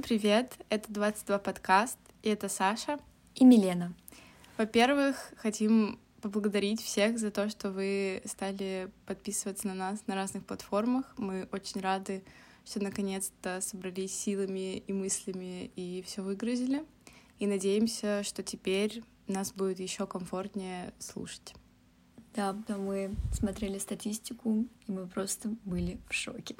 Всем привет! Это 22 подкаст, и это Саша и Милена. Во-первых, хотим поблагодарить всех за то, что вы стали подписываться на нас на разных платформах. Мы очень рады, что наконец-то собрались силами и мыслями и все выгрузили. И надеемся, что теперь нас будет еще комфортнее слушать. Да, да, мы смотрели статистику, и мы просто были в шоке.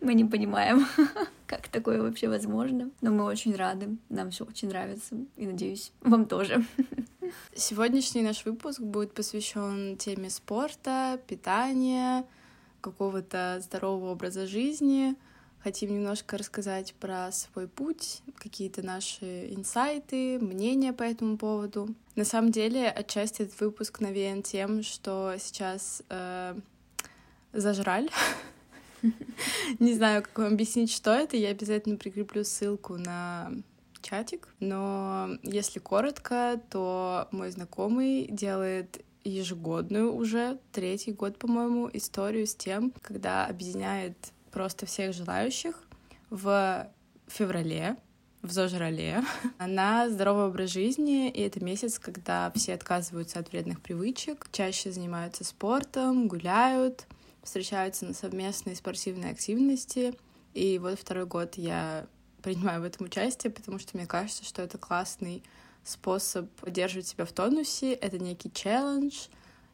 Мы не понимаем, как такое вообще возможно, но мы очень рады, нам все очень нравится, и надеюсь, вам тоже. Сегодняшний наш выпуск будет посвящен теме спорта, питания, какого-то здорового образа жизни. Хотим немножко рассказать про свой путь, какие-то наши инсайты, мнения по этому поводу. На самом деле, отчасти этот выпуск навеян тем, что сейчас э, зажраль. Не знаю, как вам объяснить, что это. Я обязательно прикреплю ссылку на чатик. Но если коротко, то мой знакомый делает ежегодную уже, третий год, по-моему, историю с тем, когда объединяет просто всех желающих в феврале, в Зожрале, на здоровый образ жизни, и это месяц, когда все отказываются от вредных привычек, чаще занимаются спортом, гуляют, встречаются на совместные спортивные активности. И вот второй год я принимаю в этом участие, потому что мне кажется, что это классный способ поддерживать себя в тонусе, это некий челлендж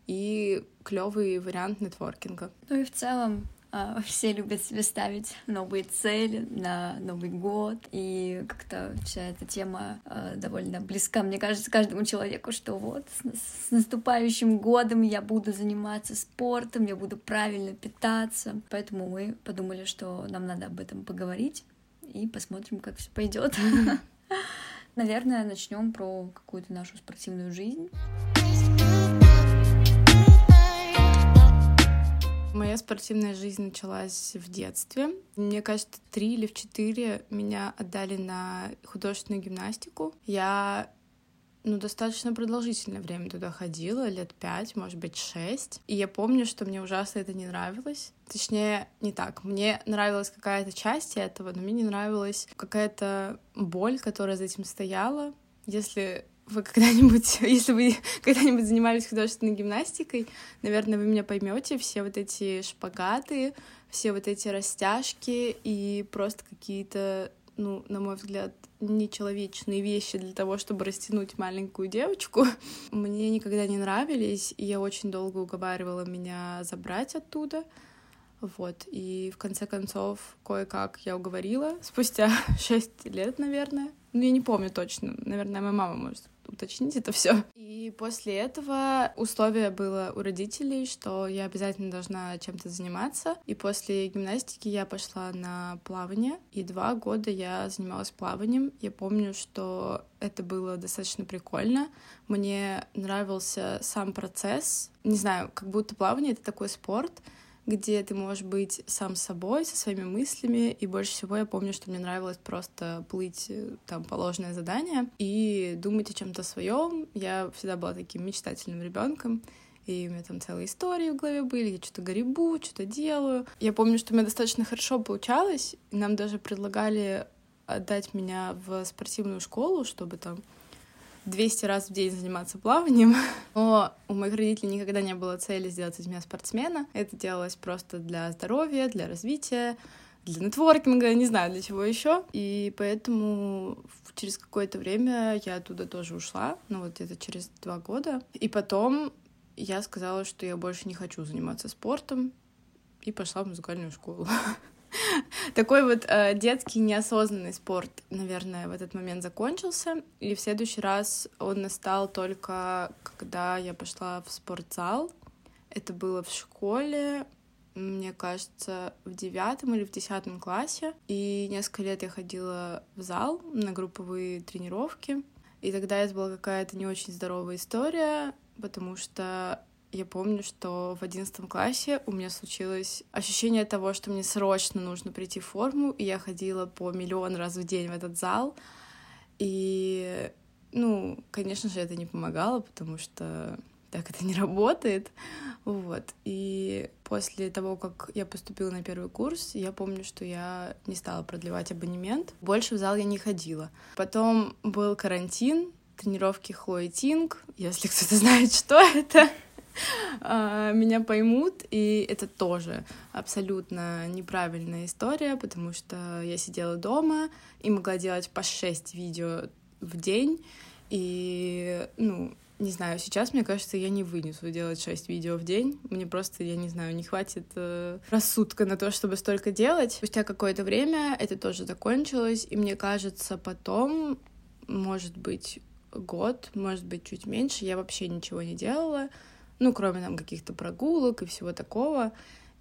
и клевый вариант нетворкинга. Ну и в целом все любят себе ставить новые цели на Новый год, и как-то вся эта тема а, довольно близка, мне кажется, каждому человеку, что вот с наступающим годом я буду заниматься спортом, я буду правильно питаться, поэтому мы подумали, что нам надо об этом поговорить, и посмотрим, как все пойдет. Наверное, начнем про какую-то нашу спортивную жизнь. Моя спортивная жизнь началась в детстве. Мне кажется, три или в четыре меня отдали на художественную гимнастику. Я ну, достаточно продолжительное время туда ходила, лет пять, может быть, шесть. И я помню, что мне ужасно это не нравилось. Точнее, не так. Мне нравилась какая-то часть этого, но мне не нравилась какая-то боль, которая за этим стояла. Если вы когда-нибудь, если вы когда-нибудь занимались художественной гимнастикой, наверное, вы меня поймете, все вот эти шпагаты, все вот эти растяжки и просто какие-то, ну, на мой взгляд, нечеловечные вещи для того, чтобы растянуть маленькую девочку, мне никогда не нравились, и я очень долго уговаривала меня забрать оттуда. Вот, и в конце концов, кое-как я уговорила, спустя шесть лет, наверное. Ну, я не помню точно, наверное, моя мама может уточнить это все. И после этого условие было у родителей, что я обязательно должна чем-то заниматься. И после гимнастики я пошла на плавание, и два года я занималась плаванием. Я помню, что это было достаточно прикольно. Мне нравился сам процесс. Не знаю, как будто плавание — это такой спорт, где ты можешь быть сам собой, со своими мыслями, и больше всего я помню, что мне нравилось просто плыть э, там положенное задание и думать о чем-то своем. Я всегда была таким мечтательным ребенком, и у меня там целые истории в голове были, я что-то гребу, что-то делаю. Я помню, что у меня достаточно хорошо получалось, нам даже предлагали отдать меня в спортивную школу, чтобы там 200 раз в день заниматься плаванием. Но у моих родителей никогда не было цели сделать из меня спортсмена. Это делалось просто для здоровья, для развития, для нетворкинга, не знаю для чего еще. И поэтому через какое-то время я оттуда тоже ушла, ну вот где-то через два года. И потом я сказала, что я больше не хочу заниматься спортом, и пошла в музыкальную школу. Такой вот э, детский неосознанный спорт, наверное, в этот момент закончился. И в следующий раз он настал только, когда я пошла в спортзал. Это было в школе, мне кажется, в девятом или в десятом классе. И несколько лет я ходила в зал на групповые тренировки. И тогда это была какая-то не очень здоровая история, потому что я помню, что в одиннадцатом классе у меня случилось ощущение того, что мне срочно нужно прийти в форму, и я ходила по миллион раз в день в этот зал. И, ну, конечно же, это не помогало, потому что так это не работает. Вот. И после того, как я поступила на первый курс, я помню, что я не стала продлевать абонемент. Больше в зал я не ходила. Потом был карантин, тренировки Хлои Тинг. Если кто-то знает, что это, меня поймут, и это тоже абсолютно неправильная история, потому что я сидела дома и могла делать по 6 видео в день, и, ну, не знаю, сейчас, мне кажется, я не вынесу делать 6 видео в день. Мне просто, я не знаю, не хватит э, рассудка на то, чтобы столько делать. Спустя какое-то время это тоже закончилось, и мне кажется, потом, может быть, год, может быть, чуть меньше, я вообще ничего не делала, ну, кроме там каких-то прогулок и всего такого.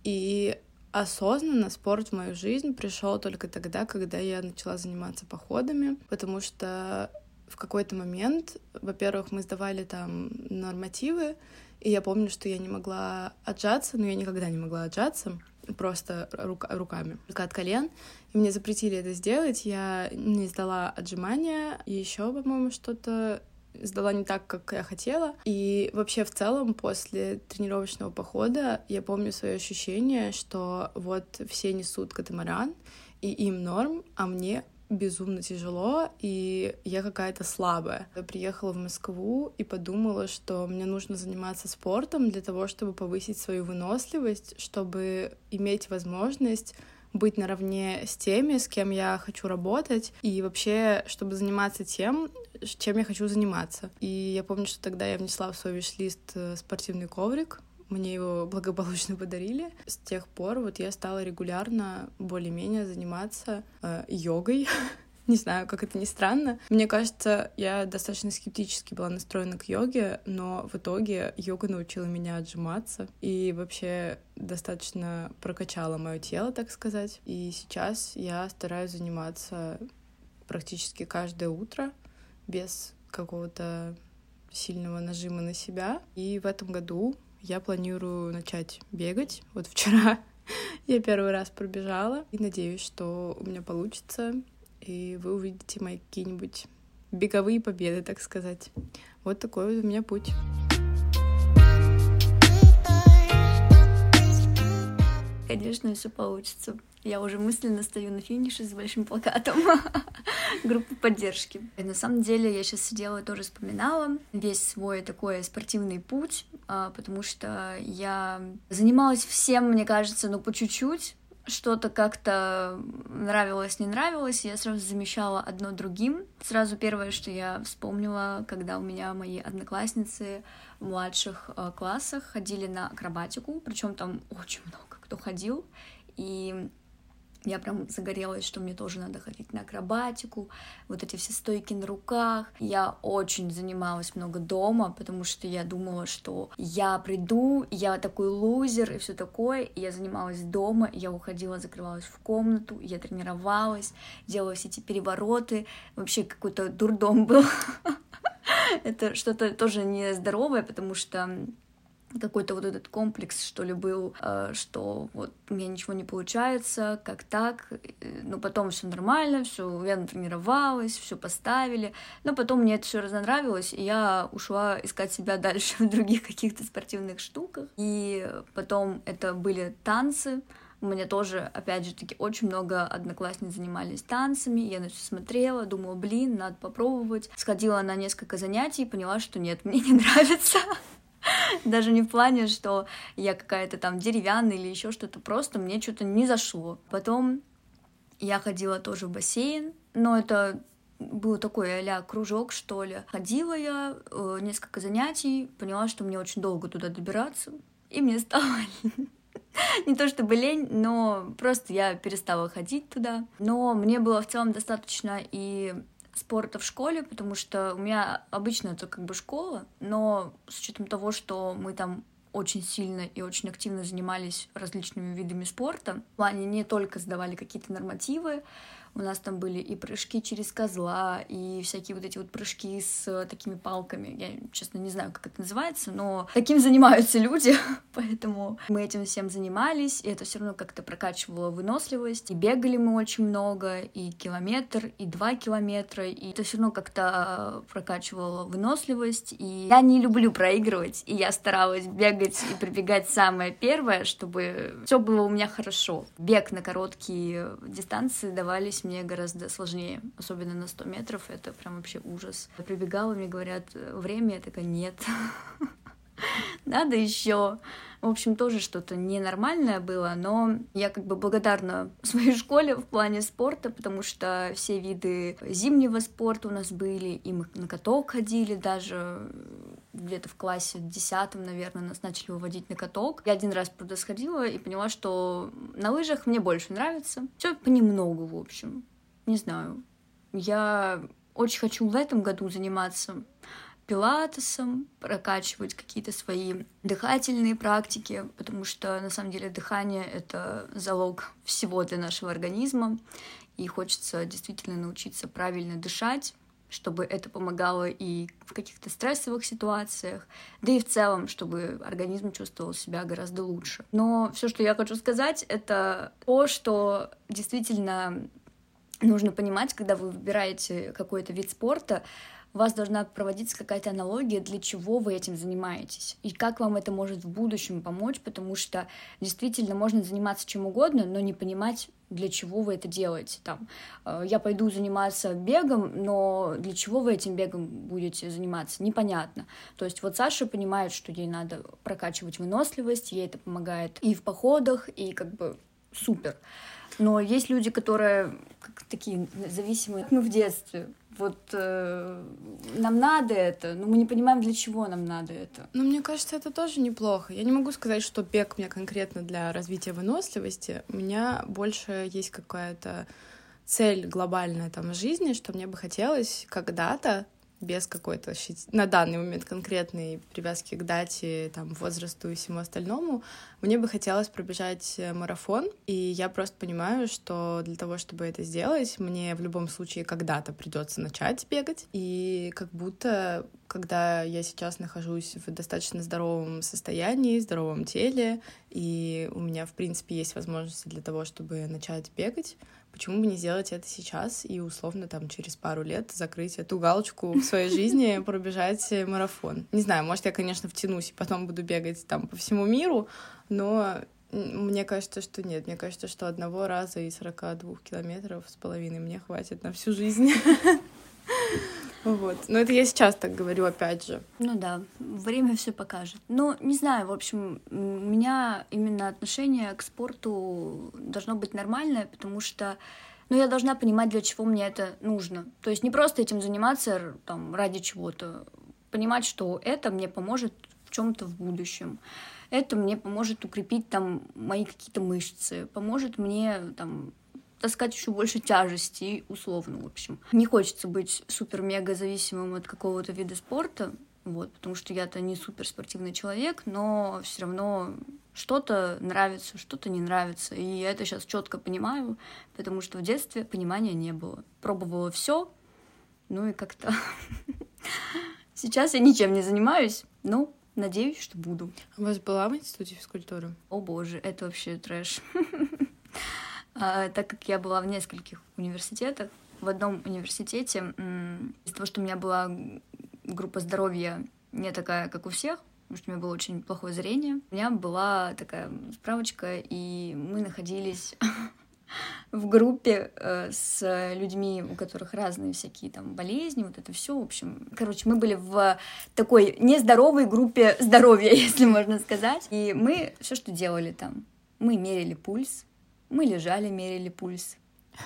И осознанно спорт в мою жизнь пришел только тогда, когда я начала заниматься походами, потому что в какой-то момент, во-первых, мы сдавали там нормативы, и я помню, что я не могла отжаться, но я никогда не могла отжаться, просто рука, руками, только от колен. И мне запретили это сделать, я не сдала отжимания, и еще, по-моему, что-то сдала не так, как я хотела. И вообще в целом после тренировочного похода я помню свое ощущение, что вот все несут катамаран, и им норм, а мне безумно тяжело, и я какая-то слабая. Я приехала в Москву и подумала, что мне нужно заниматься спортом для того, чтобы повысить свою выносливость, чтобы иметь возможность быть наравне с теми, с кем я хочу работать, и вообще, чтобы заниматься тем, чем я хочу заниматься. И я помню, что тогда я внесла в свой виш-лист э, спортивный коврик, мне его благополучно подарили. С тех пор вот я стала регулярно более-менее заниматься э, йогой. Не знаю, как это ни странно. Мне кажется, я достаточно скептически была настроена к йоге, но в итоге йога научила меня отжиматься и вообще достаточно прокачала мое тело, так сказать. И сейчас я стараюсь заниматься практически каждое утро без какого-то сильного нажима на себя. И в этом году я планирую начать бегать. Вот вчера я первый раз пробежала и надеюсь, что у меня получится, и вы увидите мои какие-нибудь беговые победы, так сказать. Вот такой вот у меня путь. Конечно, все получится. Я уже мысленно стою на финише с большим плакатом группы поддержки. И на самом деле я сейчас сидела и тоже вспоминала весь свой такой спортивный путь, а, потому что я занималась всем, мне кажется, ну по чуть-чуть, что-то как-то нравилось, не нравилось, я сразу замещала одно другим. Сразу первое, что я вспомнила, когда у меня мои одноклассницы в младших э, классах ходили на акробатику, причем там очень много кто ходил, и я прям загорелась, что мне тоже надо ходить на акробатику, вот эти все стойки на руках. Я очень занималась много дома, потому что я думала, что я приду, я такой лузер и все такое. Я занималась дома, я уходила, закрывалась в комнату, я тренировалась, делала все эти перевороты. Вообще какой-то дурдом был. Это что-то тоже нездоровое, потому что какой-то вот этот комплекс, что ли, был, э, что вот у меня ничего не получается, как так, э, но потом все нормально, все, я натренировалась, все поставили, но потом мне это все разнравилось, и я ушла искать себя дальше в других каких-то спортивных штуках, и потом это были танцы, у меня тоже, опять же таки, очень много одноклассниц занимались танцами, я на все смотрела, думала, блин, надо попробовать. Сходила на несколько занятий, поняла, что нет, мне не нравится. Даже не в плане, что я какая-то там деревянная или еще что-то, просто мне что-то не зашло. Потом я ходила тоже в бассейн, но это был такой а кружок, что ли. Ходила я э, несколько занятий, поняла, что мне очень долго туда добираться, и мне стало не то чтобы лень, но просто я перестала ходить туда. Но мне было в целом достаточно и спорта в школе, потому что у меня обычно это как бы школа, но с учетом того, что мы там очень сильно и очень активно занимались различными видами спорта. В плане не только сдавали какие-то нормативы, У нас там были и прыжки через козла, и всякие вот эти вот прыжки с такими палками. Я, честно, не знаю, как это называется, но таким занимаются люди, поэтому мы этим всем занимались, и это все равно как-то прокачивало выносливость. И бегали мы очень много, и километр, и два километра, и это все равно как-то прокачивало выносливость. И я не люблю проигрывать, и я старалась бегать и прибегать самое первое, чтобы все было у меня хорошо. Бег на короткие дистанции давались мне гораздо сложнее, особенно на 100 метров, это прям вообще ужас. Я прибегала, мне говорят, время, я такая, нет, надо еще. В общем, тоже что-то ненормальное было, но я как бы благодарна своей школе в плане спорта, потому что все виды зимнего спорта у нас были, и мы на каток ходили даже где-то в классе десятом, наверное, нас начали выводить на каток. Я один раз, правда, сходила и поняла, что на лыжах мне больше нравится. Все понемногу, в общем. Не знаю. Я очень хочу в этом году заниматься пилатесом, прокачивать какие-то свои дыхательные практики, потому что на самом деле дыхание — это залог всего для нашего организма, и хочется действительно научиться правильно дышать, чтобы это помогало и в каких-то стрессовых ситуациях, да и в целом, чтобы организм чувствовал себя гораздо лучше. Но все, что я хочу сказать, это то, что действительно нужно понимать, когда вы выбираете какой-то вид спорта, у вас должна проводиться какая-то аналогия, для чего вы этим занимаетесь, и как вам это может в будущем помочь, потому что действительно можно заниматься чем угодно, но не понимать, для чего вы это делаете. Там, э, я пойду заниматься бегом, но для чего вы этим бегом будете заниматься, непонятно. То есть вот Саша понимает, что ей надо прокачивать выносливость, ей это помогает и в походах, и как бы супер. Но есть люди, которые как такие зависимые, мы в детстве. Вот э, нам надо это, но мы не понимаем, для чего нам надо это. Ну, мне кажется, это тоже неплохо. Я не могу сказать, что бег мне конкретно для развития выносливости. У меня больше есть какая-то цель глобальная там в жизни, что мне бы хотелось когда-то без какой-то на данный момент конкретной привязки к дате, там, возрасту и всему остальному, мне бы хотелось пробежать э, марафон, и я просто понимаю, что для того, чтобы это сделать, мне в любом случае когда-то придется начать бегать, и как будто когда я сейчас нахожусь в достаточно здоровом состоянии, здоровом теле, и у меня, в принципе, есть возможности для того, чтобы начать бегать, почему бы не сделать это сейчас и условно там через пару лет закрыть эту галочку в своей жизни, пробежать марафон. Не знаю, может, я, конечно, втянусь и потом буду бегать там по всему миру, но мне кажется, что нет. Мне кажется, что одного раза и 42 километров с половиной мне хватит на всю жизнь. Вот. Но это я сейчас так говорю, опять же. Ну да, время все покажет. Ну, не знаю, в общем, у меня именно отношение к спорту должно быть нормальное, потому что ну, я должна понимать, для чего мне это нужно. То есть не просто этим заниматься там, ради чего-то. Понимать, что это мне поможет в чем-то в будущем. Это мне поможет укрепить там мои какие-то мышцы, поможет мне там таскать еще больше тяжести, условно, в общем. Не хочется быть супер-мега зависимым от какого-то вида спорта, вот, потому что я-то не суперспортивный человек, но все равно что-то нравится, что-то не нравится. И я это сейчас четко понимаю, потому что в детстве понимания не было. Пробовала все, ну и как-то сейчас я ничем не занимаюсь, но надеюсь, что буду. У вас была в институте физкультуры? О боже, это вообще трэш. А, так как я была в нескольких университетах, в одном университете, из-за того, что у меня была группа здоровья не такая, как у всех, потому что у меня было очень плохое зрение, у меня была такая справочка, и мы находились в группе э, с людьми, у которых разные всякие там болезни, вот это все, в общем. Короче, мы были в такой нездоровой группе здоровья, если можно сказать. И мы все, что делали там, мы мерили пульс, мы лежали, мерили пульс.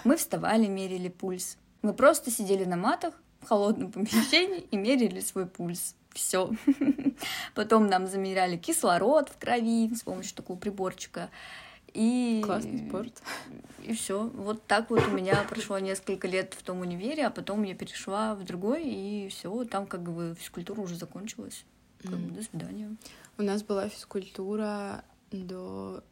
Мы вставали, мерили пульс. Мы просто сидели на матах в холодном помещении и мерили свой пульс. Все. Потом нам замеряли кислород в крови с помощью такого приборчика. И... Классный спорт. И все. Вот так вот у меня прошло несколько лет в том универе, а потом я перешла в другой, и все, там как бы физкультура уже закончилась. Как mm. бы до свидания. У нас была физкультура до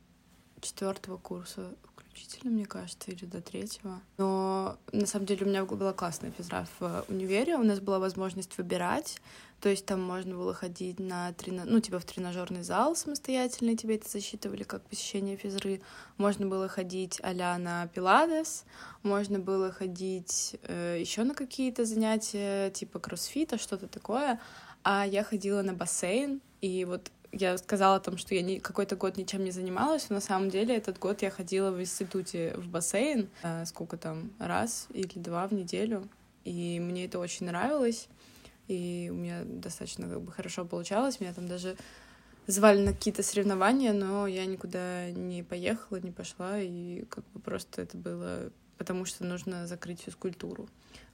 четвертого курса учителя, мне кажется, или до третьего. Но на самом деле у меня была классная физра в универе, у нас была возможность выбирать, то есть там можно было ходить на трена... ну, типа в тренажерный зал самостоятельно, тебе это засчитывали как посещение физры. Можно было ходить а на пиладес, можно было ходить э, еще на какие-то занятия, типа кроссфита, что-то такое. А я ходила на бассейн, и вот я сказала там, что я не, какой-то год ничем не занималась, но на самом деле этот год я ходила в институте в бассейн, э, сколько там, раз или два в неделю, и мне это очень нравилось и у меня достаточно как бы хорошо получалось. Меня там даже звали на какие-то соревнования, но я никуда не поехала, не пошла, и как бы просто это было потому что нужно закрыть физкультуру.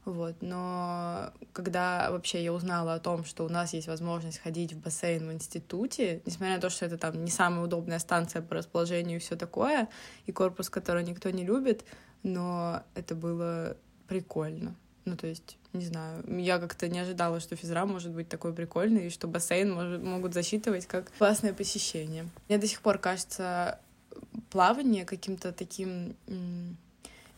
Вот. Но когда вообще я узнала о том, что у нас есть возможность ходить в бассейн в институте, несмотря на то, что это там не самая удобная станция по расположению и все такое, и корпус, который никто не любит, но это было прикольно. Ну, то есть, не знаю, я как-то не ожидала, что физра может быть такой прикольный, и что бассейн может, могут засчитывать как классное посещение. Мне до сих пор кажется плавание каким-то таким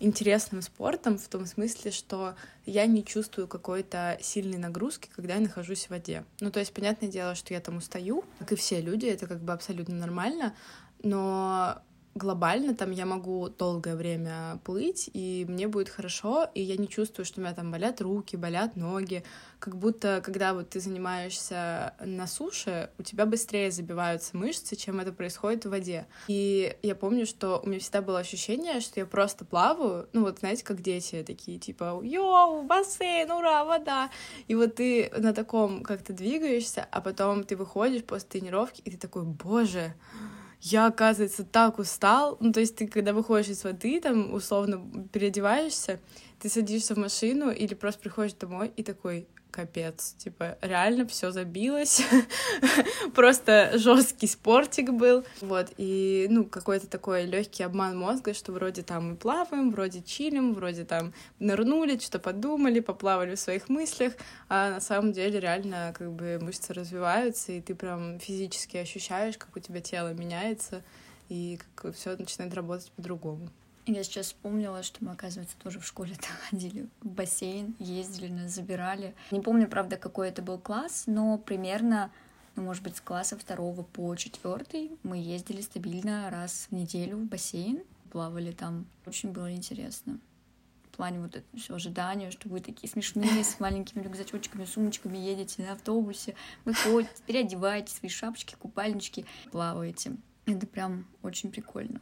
интересным спортом в том смысле, что я не чувствую какой-то сильной нагрузки, когда я нахожусь в воде. Ну, то есть, понятное дело, что я там устаю, как и все люди, это как бы абсолютно нормально, но глобально там я могу долгое время плыть, и мне будет хорошо, и я не чувствую, что у меня там болят руки, болят ноги. Как будто, когда вот ты занимаешься на суше, у тебя быстрее забиваются мышцы, чем это происходит в воде. И я помню, что у меня всегда было ощущение, что я просто плаваю, ну вот знаете, как дети такие, типа, йоу, бассейн, ура, вода. И вот ты на таком как-то двигаешься, а потом ты выходишь после тренировки, и ты такой, боже, я, оказывается, так устал. Ну, то есть ты, когда выходишь из воды, там, условно, переодеваешься, ты садишься в машину или просто приходишь домой и такой, капец. Типа, реально все забилось. Просто жесткий спортик был. Вот, и, ну, какой-то такой легкий обман мозга, что вроде там мы плаваем, вроде чилим, вроде там нырнули, что подумали, поплавали в своих мыслях, а на самом деле реально как бы мышцы развиваются, и ты прям физически ощущаешь, как у тебя тело меняется, и как все начинает работать по-другому. Я сейчас вспомнила, что мы, оказывается, тоже в школе ходили в бассейн, ездили, нас забирали. Не помню, правда, какой это был класс, но примерно, ну, может быть, с класса второго по четвертый мы ездили стабильно раз в неделю в бассейн, плавали там. Очень было интересно. В плане вот это все ожидания, что вы такие смешные, с маленькими рюкзачочками, сумочками едете на автобусе, выходите, переодеваетесь, свои шапочки, купальнички, плаваете. Это прям очень прикольно.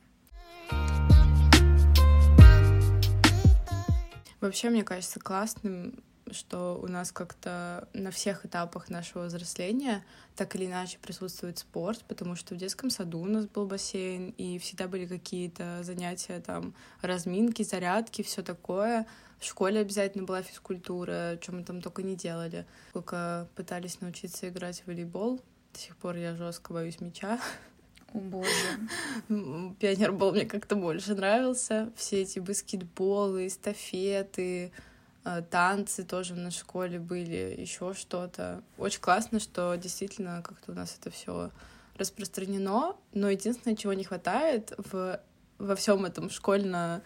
Вообще, мне кажется классным, что у нас как-то на всех этапах нашего взросления так или иначе присутствует спорт, потому что в детском саду у нас был бассейн, и всегда были какие-то занятия, там, разминки, зарядки, все такое. В школе обязательно была физкультура, чем мы там только не делали. Только пытались научиться играть в волейбол. До сих пор я жестко боюсь мяча. О боже. Пионербол мне как-то больше нравился. Все эти баскетболы, эстафеты, э, танцы тоже в нашей школе были, еще что-то. Очень классно, что действительно как-то у нас это все распространено, но единственное, чего не хватает в, во всем этом школьно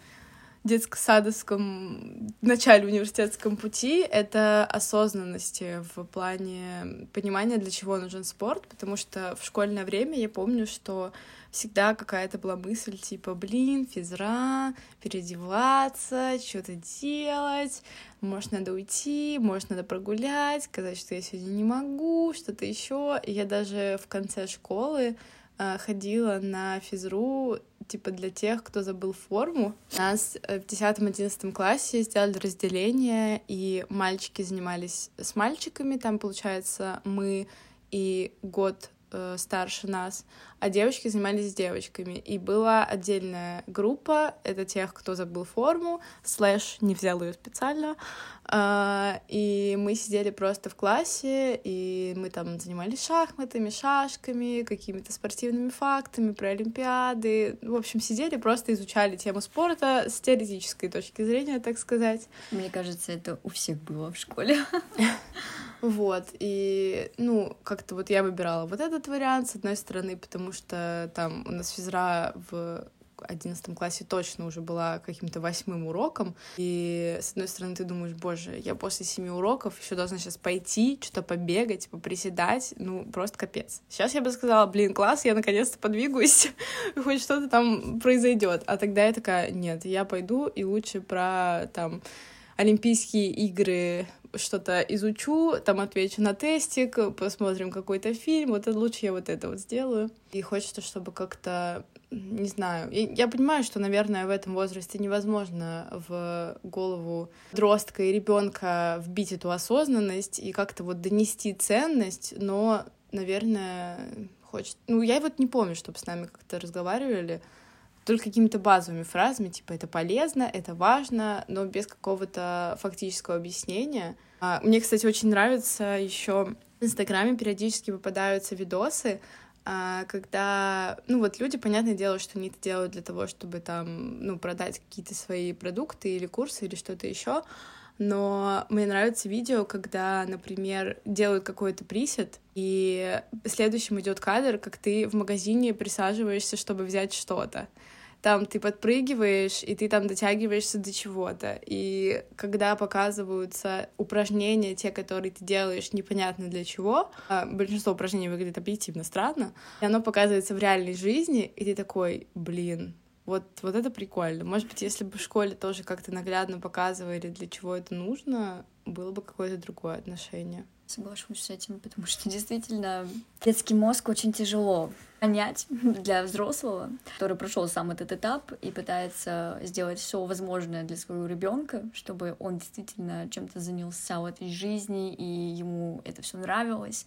детско-садовском начале университетском пути — это осознанности в плане понимания, для чего нужен спорт, потому что в школьное время я помню, что всегда какая-то была мысль типа, блин, физра, переодеваться, что-то делать, может, надо уйти, может, надо прогулять, сказать, что я сегодня не могу, что-то еще. Я даже в конце школы э, ходила на физру типа для тех, кто забыл форму. У нас э, в 10-11 классе сделали разделение, и мальчики занимались с мальчиками, там, получается, мы и год э, старше нас, а девочки занимались с девочками. И была отдельная группа, это тех, кто забыл форму, слэш не взял ее специально, а, и мы сидели просто в классе, и мы там занимались шахматами, шашками, какими-то спортивными фактами про Олимпиады. В общем, сидели, просто изучали тему спорта с теоретической точки зрения, так сказать. Мне кажется, это у всех было в школе. Вот, и, ну, как-то вот я выбирала вот этот вариант, с одной стороны, потому что там у нас физра в одиннадцатом классе точно уже была каким-то восьмым уроком. И, с одной стороны, ты думаешь, боже, я после семи уроков еще должна сейчас пойти, что-то побегать, поприседать, ну, просто капец. Сейчас я бы сказала, блин, класс, я наконец-то подвигаюсь, хоть что-то там произойдет. А тогда я такая, нет, я пойду и лучше про, там, Олимпийские игры что-то изучу, там отвечу на тестик, посмотрим какой-то фильм, вот лучше я вот это вот сделаю. И хочется, чтобы как-то не знаю, я, я понимаю, что, наверное, в этом возрасте невозможно в голову подростка и ребенка вбить эту осознанность и как-то вот донести ценность, но, наверное, хочет. Ну, я вот не помню, чтобы с нами как-то разговаривали только какими-то базовыми фразами, типа это полезно, это важно, но без какого-то фактического объяснения. А, мне, кстати, очень нравится еще в Инстаграме периодически попадаются видосы, а, когда, ну вот люди, понятное дело, что они это делают для того, чтобы там, ну, продать какие-то свои продукты или курсы или что-то еще, но мне нравится видео, когда, например, делают какой-то присед, и следующим идет кадр, как ты в магазине присаживаешься, чтобы взять что-то там ты подпрыгиваешь, и ты там дотягиваешься до чего-то. И когда показываются упражнения, те, которые ты делаешь непонятно для чего, а большинство упражнений выглядит объективно странно, и оно показывается в реальной жизни, и ты такой, блин, вот, вот это прикольно. Может быть, если бы в школе тоже как-то наглядно показывали, для чего это нужно, было бы какое-то другое отношение. Соглашусь с этим, потому что действительно детский мозг очень тяжело понять для взрослого, который прошел сам этот этап и пытается сделать все возможное для своего ребенка, чтобы он действительно чем-то занялся в этой жизни и ему это все нравилось.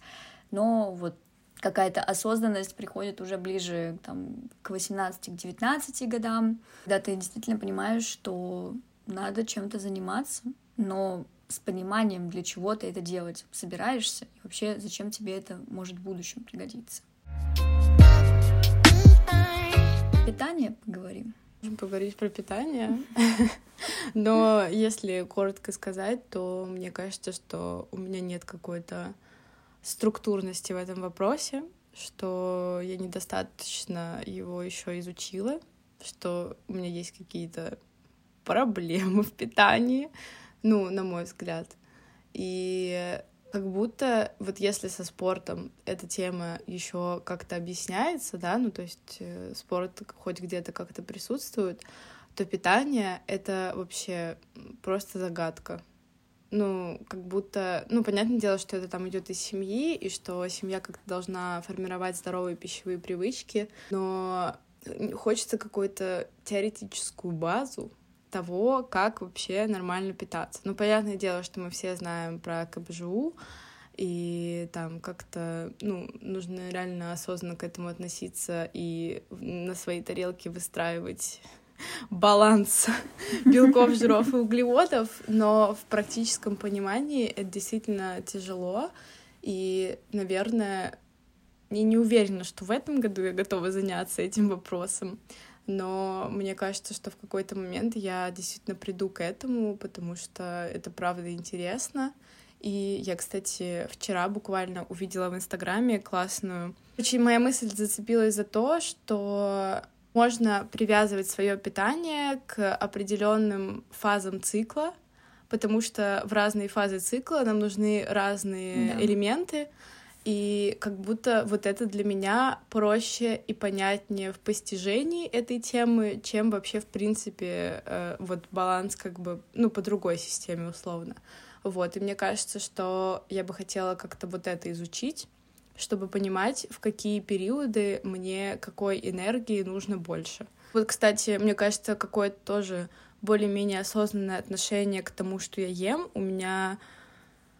Но вот какая-то осознанность приходит уже ближе там, к 18-19 годам, когда ты действительно понимаешь, что надо чем-то заниматься, но с пониманием, для чего ты это делать собираешься, и вообще зачем тебе это может в будущем пригодиться. Питание поговорим. Можем поговорить про питание. Но если коротко сказать, то мне кажется, что у меня нет какой-то структурности в этом вопросе, что я недостаточно его еще изучила, что у меня есть какие-то проблемы в питании, ну, на мой взгляд. И как будто вот если со спортом эта тема еще как-то объясняется, да, ну то есть э, спорт хоть где-то как-то присутствует, то питание — это вообще просто загадка. Ну, как будто, ну, понятное дело, что это там идет из семьи, и что семья как-то должна формировать здоровые пищевые привычки, но хочется какую-то теоретическую базу, того, как вообще нормально питаться. Ну, понятное дело, что мы все знаем про КБЖУ, и там как-то, ну, нужно реально осознанно к этому относиться и на своей тарелке выстраивать баланс белков, жиров и углеводов, но в практическом понимании это действительно тяжело, и, наверное, я не уверена, что в этом году я готова заняться этим вопросом но мне кажется, что в какой-то момент я действительно приду к этому, потому что это правда интересно. И я, кстати, вчера буквально увидела в Инстаграме классную... Очень моя мысль зацепилась за то, что можно привязывать свое питание к определенным фазам цикла, потому что в разные фазы цикла нам нужны разные да. элементы, и как будто вот это для меня проще и понятнее в постижении этой темы, чем вообще, в принципе, э, вот баланс как бы, ну, по другой системе условно. Вот, и мне кажется, что я бы хотела как-то вот это изучить, чтобы понимать, в какие периоды мне какой энергии нужно больше. Вот, кстати, мне кажется, какое-то тоже более-менее осознанное отношение к тому, что я ем, у меня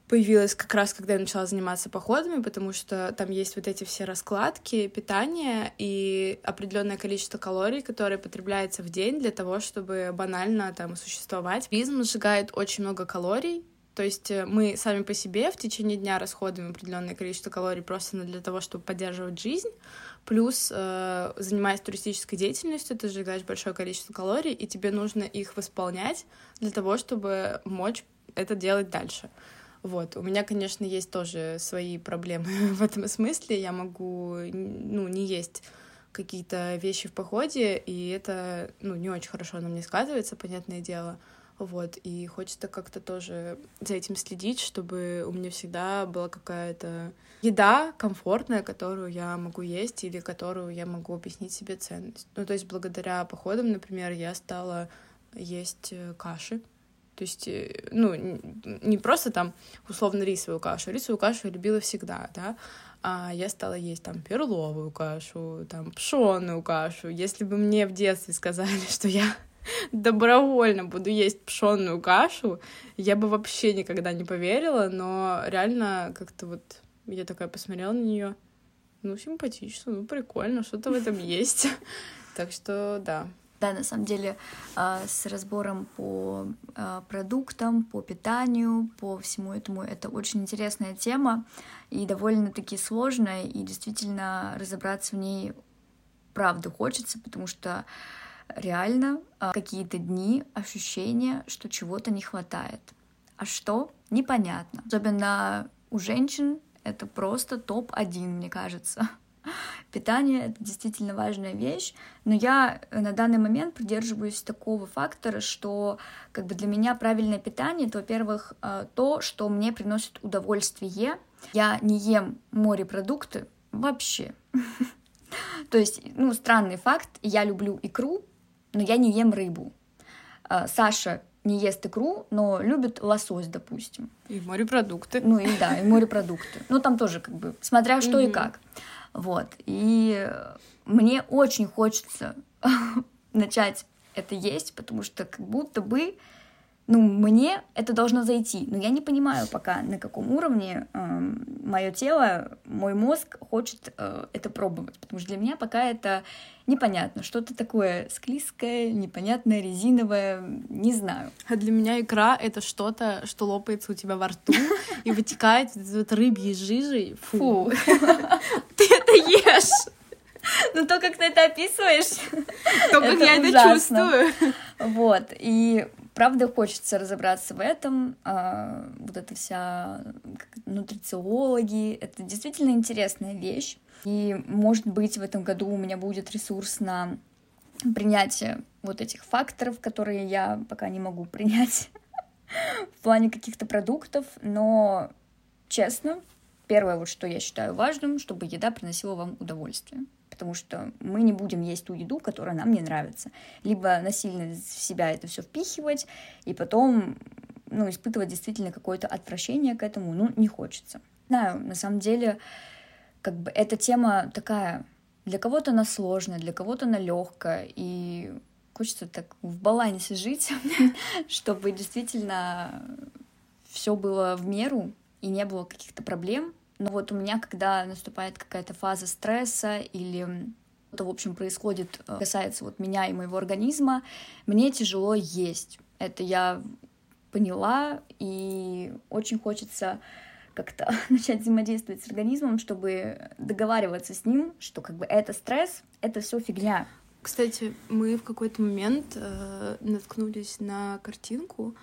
появилась как раз, когда я начала заниматься походами, потому что там есть вот эти все раскладки питания и определенное количество калорий, которое потребляется в день для того, чтобы банально там существовать. Бизм сжигает очень много калорий, то есть э, мы сами по себе в течение дня расходуем определенное количество калорий просто для того, чтобы поддерживать жизнь. Плюс, э, занимаясь туристической деятельностью, ты сжигаешь большое количество калорий, и тебе нужно их восполнять для того, чтобы мочь это делать дальше. Вот, у меня, конечно, есть тоже свои проблемы в этом смысле. Я могу, ну, не есть какие-то вещи в походе, и это, ну, не очень хорошо на мне сказывается, понятное дело. Вот, и хочется как-то тоже за этим следить, чтобы у меня всегда была какая-то еда комфортная, которую я могу есть или которую я могу объяснить себе ценность. Ну, то есть благодаря походам, например, я стала есть э, каши. То есть, э, ну, не просто там условно рисовую кашу. Рисовую кашу я любила всегда, да, а я стала есть там перловую кашу, там пшеную кашу. Если бы мне в детстве сказали, что я добровольно буду есть пшенную кашу, я бы вообще никогда не поверила, но реально как-то вот я такая посмотрела на нее, ну, симпатично, ну, прикольно, что-то в этом есть. Так что, да. Да, на самом деле, а, с разбором по а, продуктам, по питанию, по всему этому, это очень интересная тема и довольно-таки сложная, и действительно разобраться в ней правда хочется, потому что реально а, какие-то дни ощущения, что чего-то не хватает. А что? Непонятно. Особенно у женщин это просто топ-1, мне кажется. Питание — это действительно важная вещь, но я на данный момент придерживаюсь такого фактора, что как бы для меня правильное питание — это, во-первых, а, то, что мне приносит удовольствие. Я не ем морепродукты вообще. То есть, ну, странный факт, я люблю икру, но я не ем рыбу. А, Саша не ест икру, но любит лосось, допустим. И морепродукты. Ну и да, и морепродукты. Ну там тоже как бы, смотря что и как. Вот. И мне очень хочется начать это есть, потому что как будто бы ну, мне это должно зайти, но я не понимаю пока, на каком уровне э, мое тело, мой мозг хочет э, это пробовать, потому что для меня пока это непонятно, что-то такое склизкое, непонятное, резиновое, не знаю. А для меня икра — это что-то, что лопается у тебя во рту и вытекает из рыбьей жижи. Фу. Ты это ешь! Ну, то, как ты это описываешь, то, как я это чувствую. Вот, и Правда, хочется разобраться в этом. А, вот эта вся нутрициологи, это действительно интересная вещь. И, может быть, в этом году у меня будет ресурс на принятие вот этих факторов, которые я пока не могу принять в плане каких-то продуктов, но честно, первое, вот что я считаю важным, чтобы еда приносила вам удовольствие потому что мы не будем есть ту еду, которая нам не нравится. Либо насильно в себя это все впихивать, и потом ну, испытывать действительно какое-то отвращение к этому, ну, не хочется. Знаю, на самом деле, как бы эта тема такая, для кого-то она сложная, для кого-то она легкая, и хочется так в балансе жить, чтобы действительно все было в меру и не было каких-то проблем, но вот у меня, когда наступает какая-то фаза стресса или что, в общем, происходит, э, касается вот меня и моего организма, мне тяжело есть. Это я поняла, и очень хочется как-то начать взаимодействовать с организмом, чтобы договариваться с ним, что как бы это стресс, это все фигня. Кстати, мы в какой-то момент э, наткнулись на картинку,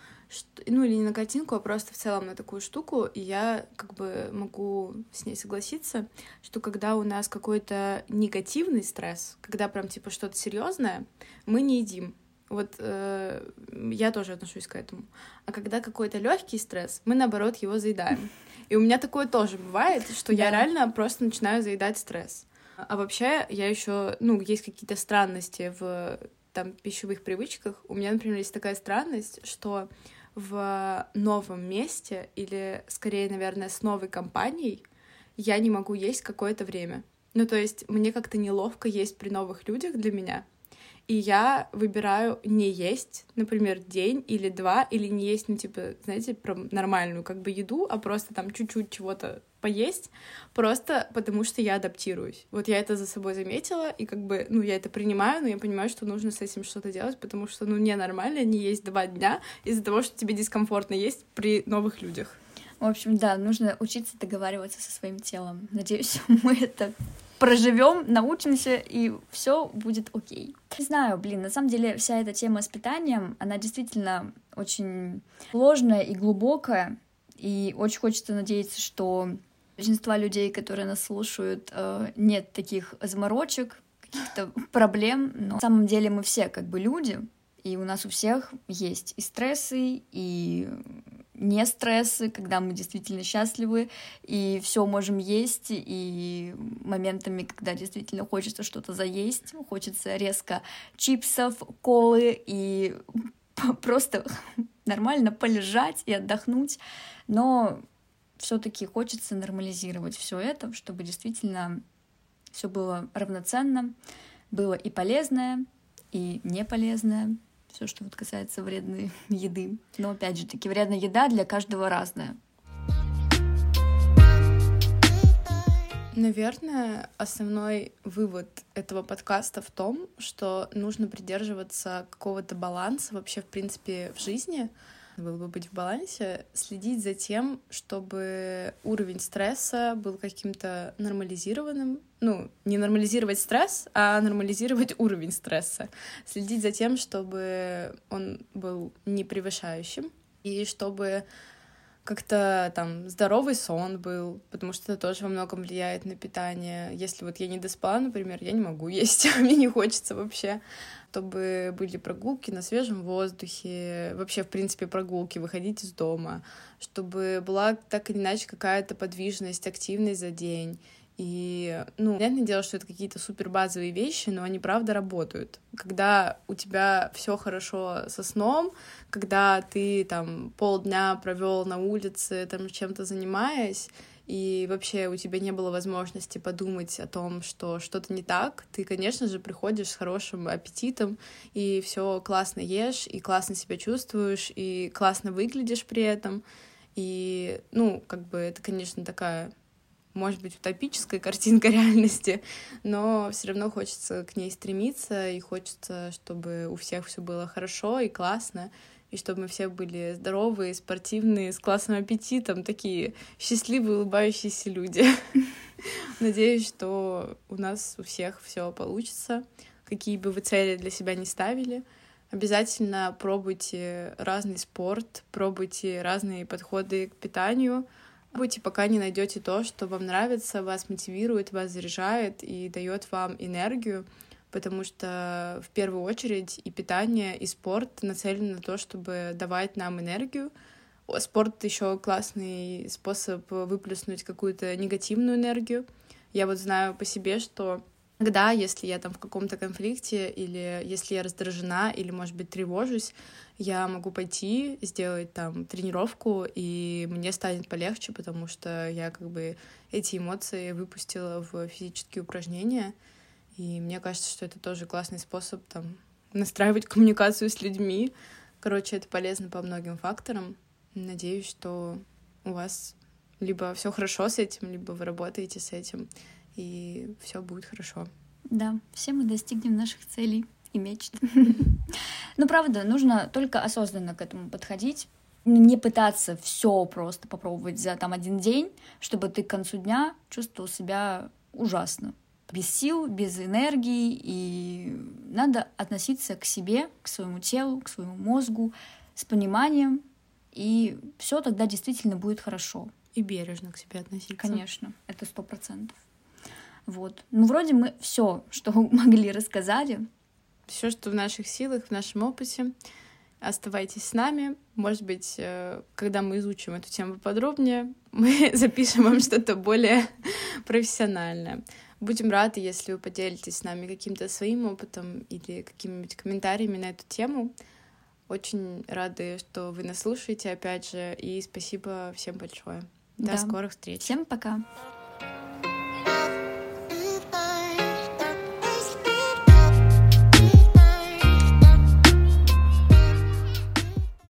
ну или не на картинку, а просто в целом на такую штуку, и я как бы могу с ней согласиться, что когда у нас какой-то негативный стресс, когда прям типа что-то серьезное, мы не едим. Вот э, я тоже отношусь к этому. А когда какой-то легкий стресс, мы наоборот его заедаем. И у меня такое тоже бывает, что я реально просто начинаю заедать стресс. А вообще я еще, ну, есть какие-то странности в там пищевых привычках. У меня, например, есть такая странность, что в новом месте или, скорее, наверное, с новой компанией я не могу есть какое-то время. Ну, то есть мне как-то неловко есть при новых людях для меня. И я выбираю не есть, например, день или два, или не есть, ну, типа, знаете, прям нормальную как бы еду, а просто там чуть-чуть чего-то поесть, просто потому что я адаптируюсь. Вот я это за собой заметила, и как бы, ну, я это принимаю, но я понимаю, что нужно с этим что-то делать, потому что, ну, ненормально не есть два дня из-за того, что тебе дискомфортно есть при новых людях. В общем, да, нужно учиться договариваться со своим телом. Надеюсь, мы это проживем, научимся, и все будет окей. Не знаю, блин, на самом деле вся эта тема с питанием, она действительно очень сложная и глубокая, и очень хочется надеяться, что большинства людей, которые нас слушают, э, нет таких заморочек, каких-то проблем, но на самом деле мы все как бы люди, и у нас у всех есть и стрессы, и не стрессы, когда мы действительно счастливы, и все можем есть, и моментами, когда действительно хочется что-то заесть, хочется резко чипсов, колы, и просто нормально полежать и отдохнуть, но все-таки хочется нормализировать все это, чтобы действительно все было равноценно, было и полезное, и не полезное, все, что вот касается вредной еды. Но опять же таки, вредная еда для каждого разная. Наверное, основной вывод этого подкаста в том, что нужно придерживаться какого-то баланса вообще, в принципе, в жизни, было бы быть в балансе, следить за тем, чтобы уровень стресса был каким-то нормализированным. Ну, не нормализировать стресс, а нормализировать уровень стресса. Следить за тем, чтобы он был не превышающим, и чтобы как-то там здоровый сон был, потому что это тоже во многом влияет на питание. Если вот я не доспала, например, я не могу есть, мне не хочется вообще чтобы были прогулки на свежем воздухе, вообще, в принципе, прогулки, выходить из дома, чтобы была так или иначе какая-то подвижность, активность за день. И, ну, понятное дело, что это какие-то супер базовые вещи, но они правда работают. Когда у тебя все хорошо со сном, когда ты там полдня провел на улице, там чем-то занимаясь, и вообще у тебя не было возможности подумать о том, что что-то не так, ты, конечно же, приходишь с хорошим аппетитом, и все классно ешь, и классно себя чувствуешь, и классно выглядишь при этом. И, ну, как бы это, конечно, такая может быть, утопическая картинка реальности, но все равно хочется к ней стремиться, и хочется, чтобы у всех все было хорошо и классно, и чтобы мы все были здоровые, спортивные, с классным аппетитом, такие счастливые, улыбающиеся люди. Надеюсь, что у нас у всех все получится, какие бы вы цели для себя не ставили. Обязательно пробуйте разный спорт, пробуйте разные подходы к питанию, пробуйте, пока не найдете то, что вам нравится, вас мотивирует, вас заряжает и дает вам энергию потому что в первую очередь и питание, и спорт нацелены на то, чтобы давать нам энергию. Спорт еще классный способ выплеснуть какую-то негативную энергию. Я вот знаю по себе, что когда, если я там в каком-то конфликте, или если я раздражена, или, может быть, тревожусь, я могу пойти, сделать там тренировку, и мне станет полегче, потому что я как бы эти эмоции выпустила в физические упражнения. И мне кажется, что это тоже классный способ там настраивать коммуникацию с людьми. Короче, это полезно по многим факторам. Надеюсь, что у вас либо все хорошо с этим, либо вы работаете с этим, и все будет хорошо. Да, все мы достигнем наших целей и мечт. Ну, правда, нужно только осознанно к этому подходить, не пытаться все просто попробовать за там один день, чтобы ты к концу дня чувствовал себя ужасно без сил, без энергии, и надо относиться к себе, к своему телу, к своему мозгу с пониманием, и все тогда действительно будет хорошо. И бережно к себе относиться. Конечно, это сто процентов. Вот. Ну, вроде мы все, что могли, рассказали. Все, что в наших силах, в нашем опыте. Оставайтесь с нами. Может быть, э, когда мы изучим эту тему подробнее, мы запишем вам что-то более профессиональное. Будем рады, если вы поделитесь с нами каким-то своим опытом или какими-нибудь комментариями на эту тему. Очень рады, что вы нас слушаете, опять же, и спасибо всем большое. До да. скорых встреч. Всем пока.